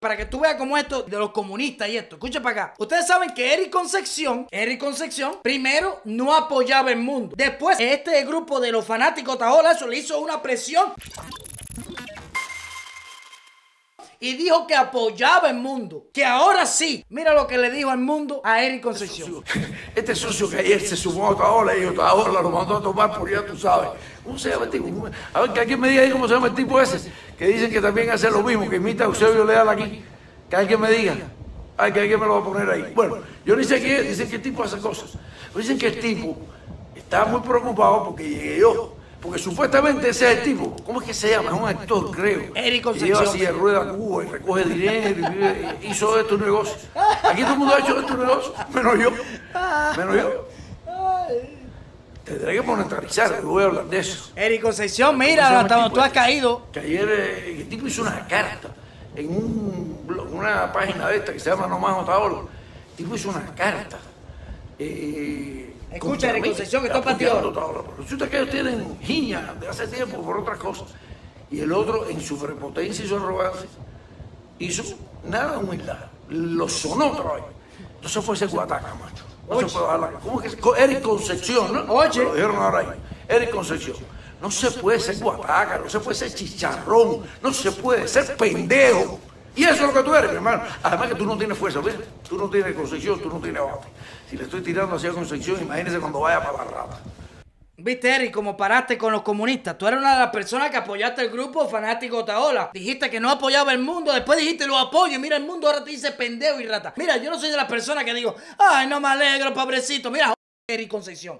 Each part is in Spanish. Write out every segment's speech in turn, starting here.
Para que tú veas cómo esto de los comunistas y esto. Escucha para acá. Ustedes saben que Eric Concepción, Eric Concepción, primero no apoyaba el mundo. Después, este grupo de los fanáticos Taola, eso le hizo una presión y dijo que apoyaba el mundo. Que ahora sí. Mira lo que le dijo al mundo a Eric Concepción. Este socio que ayer se sumó a Otaola y Otaola lo mandó a tomar por ya tú sabes. ¿Cómo se llama el tipo? A ver, que alguien me diga ahí cómo se llama el tipo ese. Que dicen que también hace lo mismo, que imita a Eusebio Leal aquí. Que alguien me diga. Ay, que alguien me lo va a poner ahí. Bueno, yo ni sé qué, dicen que el tipo hace cosas. Dicen que el tipo está muy preocupado porque llegué yo. Porque supuestamente ese es el tipo, ¿cómo es que se llama? Es un actor, creo. Eric que Concepción. lleva así de rueda a Cuba y recoge dinero y vive- y hizo estos negocios. Aquí todo el mundo ha hecho estos negocios, menos yo. Menos yo. Tendré que monetarizar, yo voy a hablar de eso. Eric Concepción, ¿Cómo se mira, hasta donde tú has este? caído. Que ayer eh, el tipo hizo una carta en un blog, una página de esta que se llama Nomás Otaola. El tipo hizo una carta. Eh, Escucha, contra Eric mí, Concepción, que esto es apoyando patriota. a Otaola. Pero Resulta que ellos tienen giña de hace tiempo por otras cosas. Y el otro, en su prepotencia y su arrogancia, hizo nada de humildad. Lo sonó otra vez. Entonces fue ese guataca, macho. No se puede la- ¿Cómo es que Eric Concepción, ¿no? Oye. Lo dijeron ahora ahí. Eric Concepción. No se puede ser guataca, no se puede ser chicharrón, no se puede ser pendejo. Y eso es lo que tú eres, mi hermano. Además que tú no tienes fuerza, ¿ves? Tú no tienes Concepción, tú no tienes bate. Si le estoy tirando hacia Concepción, imagínese cuando vaya para la rata. Viste, Eric, como paraste con los comunistas. Tú eres una de las personas que apoyaste el grupo fanático Taola. Dijiste que no apoyaba el mundo, después dijiste lo apoyo. Mira, el mundo ahora te dice pendejo y rata. Mira, yo no soy de las personas que digo, ay, no me alegro, pobrecito. Mira, Eric Concepción.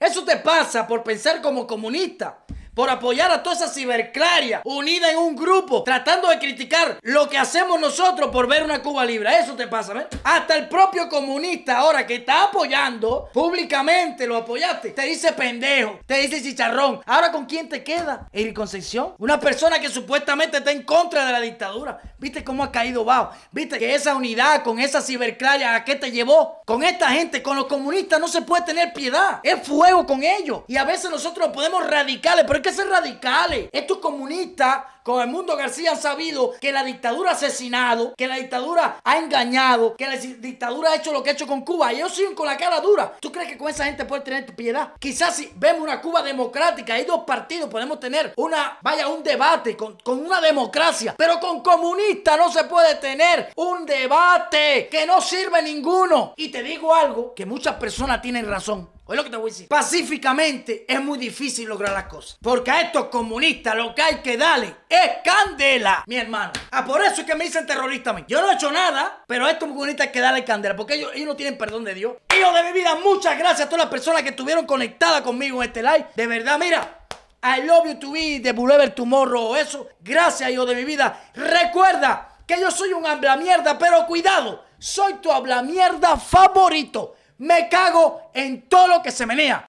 Eso te pasa por pensar como comunista. Por apoyar a toda esa ciberclaria unida en un grupo, tratando de criticar lo que hacemos nosotros por ver una Cuba libre. Eso te pasa, ¿ves? Hasta el propio comunista ahora que está apoyando públicamente, lo apoyaste, te dice pendejo, te dice chicharrón. Ahora, ¿con quién te queda? Eric Concepción. Una persona que supuestamente está en contra de la dictadura. ¿Viste cómo ha caído bajo? ¿Viste que esa unidad con esa ciberclaria a qué te llevó? Con esta gente, con los comunistas no se puede tener piedad. Es fuego con ellos. Y a veces nosotros podemos radicales, pero que ser radicales. Estos comunistas con el mundo García han sabido que la dictadura ha asesinado, que la dictadura ha engañado, que la dictadura ha hecho lo que ha hecho con Cuba. Y ellos siguen con la cara dura. ¿Tú crees que con esa gente puede tener piedad? Quizás si vemos una Cuba democrática, hay dos partidos, podemos tener una, vaya, un debate con, una democracia. Pero con comunistas no se puede tener un debate que no sirve ninguno. Y te digo algo, que muchas personas tienen razón. Oye lo que te voy a decir. Pacíficamente es muy difícil lograr las cosas. Porque a estos comunistas lo que hay que darle es candela, mi hermano. Ah, por eso es que me dicen terrorista a mí. Yo no he hecho nada, pero a estos comunistas hay que darle candela. Porque ellos, ellos no tienen perdón de Dios. Hijo de mi vida, muchas gracias a todas las personas que estuvieron conectadas conmigo en este live. De verdad, mira. I love you to be de Boulevard Tomorrow o eso. Gracias, hijo de mi vida. Recuerda que yo soy un habla mierda, pero cuidado, soy tu habla mierda favorito. Me cago en todo lo que se menea.